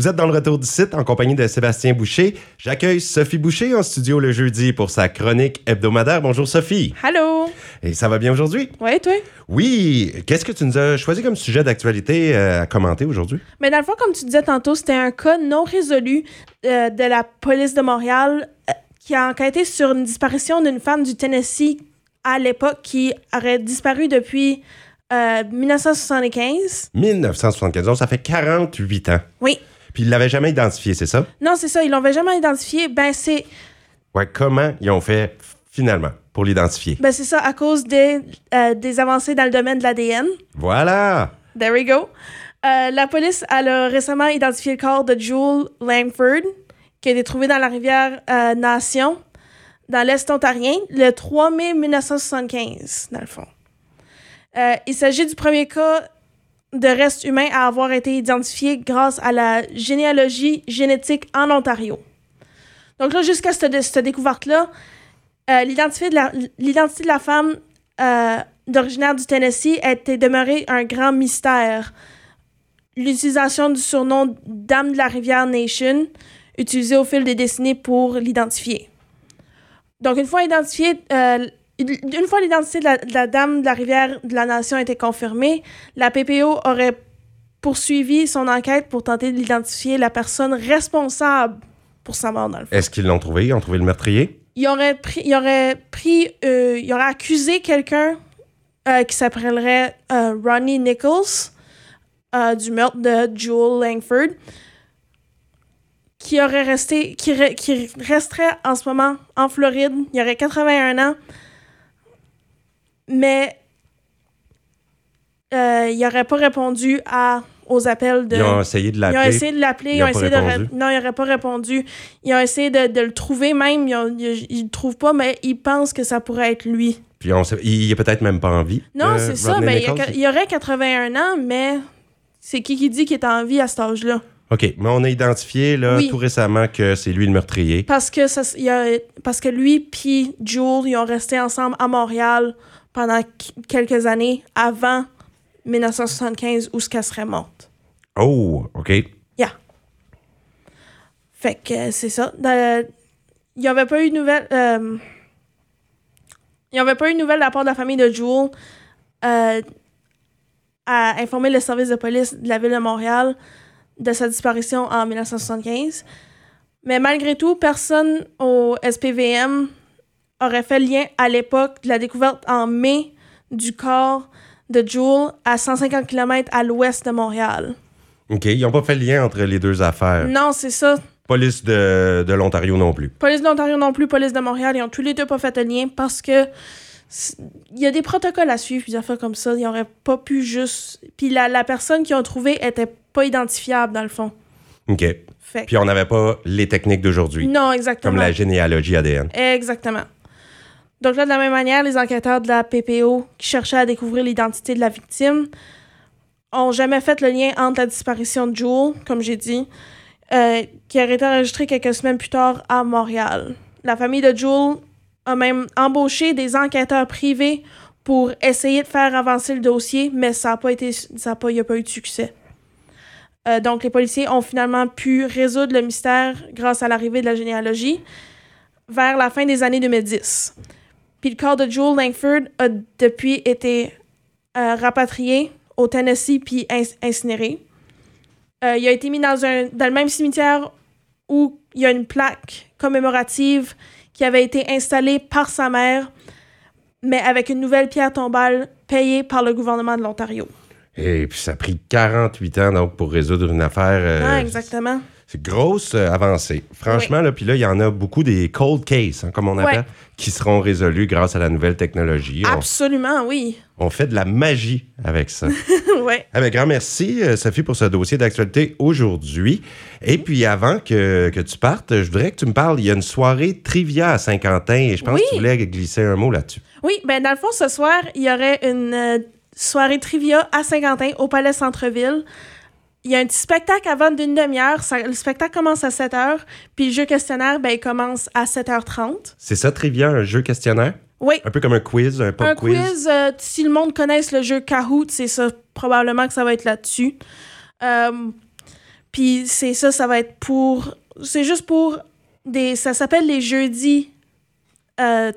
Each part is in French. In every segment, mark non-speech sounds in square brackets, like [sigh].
Vous êtes dans le retour du site en compagnie de Sébastien Boucher. J'accueille Sophie Boucher en studio le jeudi pour sa chronique hebdomadaire. Bonjour Sophie. Allô? Et ça va bien aujourd'hui? Ouais, toi? Oui. Qu'est-ce que tu nous as choisi comme sujet d'actualité euh, à commenter aujourd'hui? Mais dans le fond, comme tu disais tantôt, c'était un cas non résolu euh, de la police de Montréal euh, qui a enquêté sur une disparition d'une femme du Tennessee à l'époque qui aurait disparu depuis 1975. 1975. Donc, ça fait 48 ans. Oui. Puis ils l'avaient jamais identifié, c'est ça? Non, c'est ça. Ils l'avaient jamais identifié. Ben, c'est. Ouais, comment ils ont fait finalement pour l'identifier? Ben, c'est ça, à cause des, euh, des avancées dans le domaine de l'ADN. Voilà! There we go. Euh, la police elle a récemment identifié le corps de Jewel Langford, qui a été trouvé dans la rivière euh, Nation, dans l'Est ontarien, le 3 mai 1975, dans le fond. il s'agit du premier cas de reste humain à avoir été identifié grâce à la généalogie génétique en Ontario. Donc là, jusqu'à cette, cette découverte-là, euh, l'identité, de de la femme euh, d'originaire du Tennessee était demeurée un grand mystère. L'utilisation du surnom Dame de la Rivière Nation, utilisé au fil des décennies pour l'identifier. Donc, une fois identifié, euh, une fois l'identité de, la, dame de la rivière de la nation a été confirmée, la PPO aurait poursuivi son enquête pour tenter d'identifier la personne responsable pour sa mort, dans le Est-ce qu'ils l'ont trouvé? Ils ont trouvé le meurtrier? Il aurait pris, il aurait pris, euh, il aurait accusé quelqu'un euh, qui s'appellerait euh, Ronnie Nichols du meurtre de Joel Langford, qui aurait resté, qui, qui resterait en ce moment en Floride. Il aurait 81 ans mais euh, il n'aurait pas répondu à, aux appels de. Ils ont essayé de l'appeler. Ils ont essayé de l'appeler. Ils, ont essayé de. Non, il n'aurait pas répondu. Ils ont essayé de, de le trouver même. Ils ne le trouvent pas, mais ils pensent que ça pourrait être lui. Puis on sait, il a peut-être même pas envie. Non, c'est ça. Ben, il, y aurait 81 ans, mais c'est qui qui dit qu'il est en vie à cet âge-là? OK, mais on a identifié là, tout récemment que c'est lui le meurtrier. Parce que, ça, a, parce que lui puis Jules, ils ont resté ensemble à Montréal pendant quelques années avant 1975 où ce qu'elle serait morte. Oh, OK. Yeah. Fait que euh, c'est ça. Il n'y avait pas eu de nouvelles. Euh, il n'y avait pas eu de nouvelles de la part de la famille de Jewel euh, à informer le service de police de la ville de Montréal de sa disparition en 1975. Mais malgré tout, personne au SPVM aurait fait le lien à l'époque de la découverte en mai du corps de Jewel à 150 km à l'ouest de Montréal. OK, ils n'ont pas fait le lien entre les deux affaires. Non, c'est ça. Police de, de l'Ontario non plus. Police de l'Ontario non plus, police de Montréal, ils ont tous les deux pas fait le lien parce que il y a des protocoles à suivre, des affaires comme ça. Ils n'auraient pas pu juste. Puis la, la personne qu'ils ont trouvée était pas identifiable, dans le fond. OK. Puis on n'avait pas les techniques d'aujourd'hui. Non, exactement. Comme la généalogie ADN. Exactement. Donc là, de la même manière, les enquêteurs de la PPO qui cherchaient à découvrir l'identité de la victime ont jamais fait le lien entre la disparition de Jewel, comme j'ai dit, euh, qui aurait été enregistrée quelques semaines plus tard à Montréal. La famille de Jewel a même embauché des enquêteurs privés pour essayer de faire avancer le dossier, mais ça n'a pas été, ça a pas, eu de succès. Euh, donc, les policiers ont finalement pu résoudre le mystère grâce à l'arrivée de la généalogie vers la fin des années 2010. Puis le corps de Joel Langford a depuis été euh, rapatrié au Tennessee puis incinéré. Euh, il a été mis dans, un, dans le même cimetière où il y a une plaque commémorative qui avait été installée par sa mère, mais avec une nouvelle pierre tombale payée par le gouvernement de l'Ontario. Et puis ça a pris 48 ans donc pour résoudre une affaire. Euh, ah, exactement. C'est grosse euh, avancée. Franchement, là, puis là, il y en a beaucoup des cold cases, hein, comme on appelle, qui seront résolus grâce à la nouvelle technologie. Absolument, oui. On fait de la magie avec ça. [laughs] oui. Avec grand merci, euh, Sophie, pour ce dossier d'actualité aujourd'hui. Et puis, avant que, que, tu partes, je voudrais que tu me parles. Il y a une soirée trivia à Saint-Quentin et je pense que tu voulais glisser un mot là-dessus. Oui, ben dans le fond, ce soir, il y aurait une euh, soirée trivia à Saint-Quentin au Palais Centre-Ville il y a un petit spectacle avant d'une demi-heure. Le spectacle commence à 7 h, puis le jeu questionnaire, ben, il commence à 7h30. C'est ça, Trivia, un jeu questionnaire? Oui. Un peu comme un quiz, un pop quiz. Un quiz, euh, si le monde connaisse le jeu Kahoot, c'est ça, probablement que ça va être là-dessus. Euh, Puis c'est ça, ça va être pour. C'est juste pour des. Ça s'appelle les jeudis. Euh,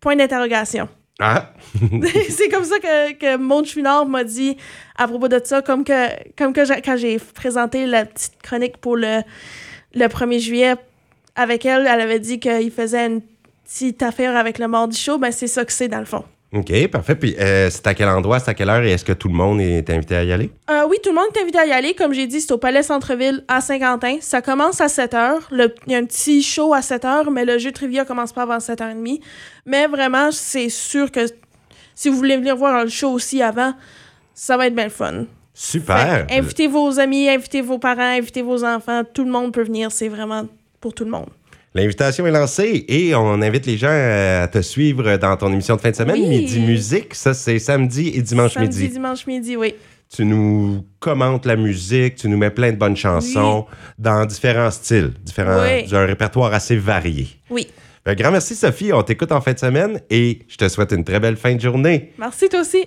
point d'interrogation. Ah! [laughs] c'est comme ça que, que Maud Chouinard m'a dit à propos de ça, comme que, comme que quand j'ai présenté la petite chronique pour le, le 1er juillet avec elle, elle avait dit qu'il faisait une petite affaire avec le mardi chaud, ben c'est ça que c'est dans le fond. OK, parfait. Puis euh, c'est à quel endroit, c'est à quelle heure et est-ce que tout le monde est invité à y aller? Euh, oui, tout le monde est invité à y aller. Comme j'ai dit, c'est au Palais Centre-Ville à Saint-Quentin. Ça commence à 7 h. Le- Il y a un petit show à 7 h, mais le jeu trivia commence pas avant 7h30. Mais vraiment, c'est sûr que si vous voulez venir voir le show aussi avant, ça va être bien le fun. Super! Fait, invitez vos amis, invitez vos parents, invitez vos enfants. Tout le monde peut venir. C'est vraiment pour tout le monde. L'invitation est lancée et on invite les gens à te suivre dans ton émission de fin de semaine, Oui. Midi Musique. Ça, c'est samedi et dimanche Samedi, midi. dimanche midi, oui. Tu nous commentes la musique, tu nous mets plein de bonnes chansons dans différents styles, différents, Oui. un répertoire assez varié. Oui. Un grand merci, Sophie. On t'écoute en fin de semaine et je te souhaite une très belle fin de journée. Merci toi aussi.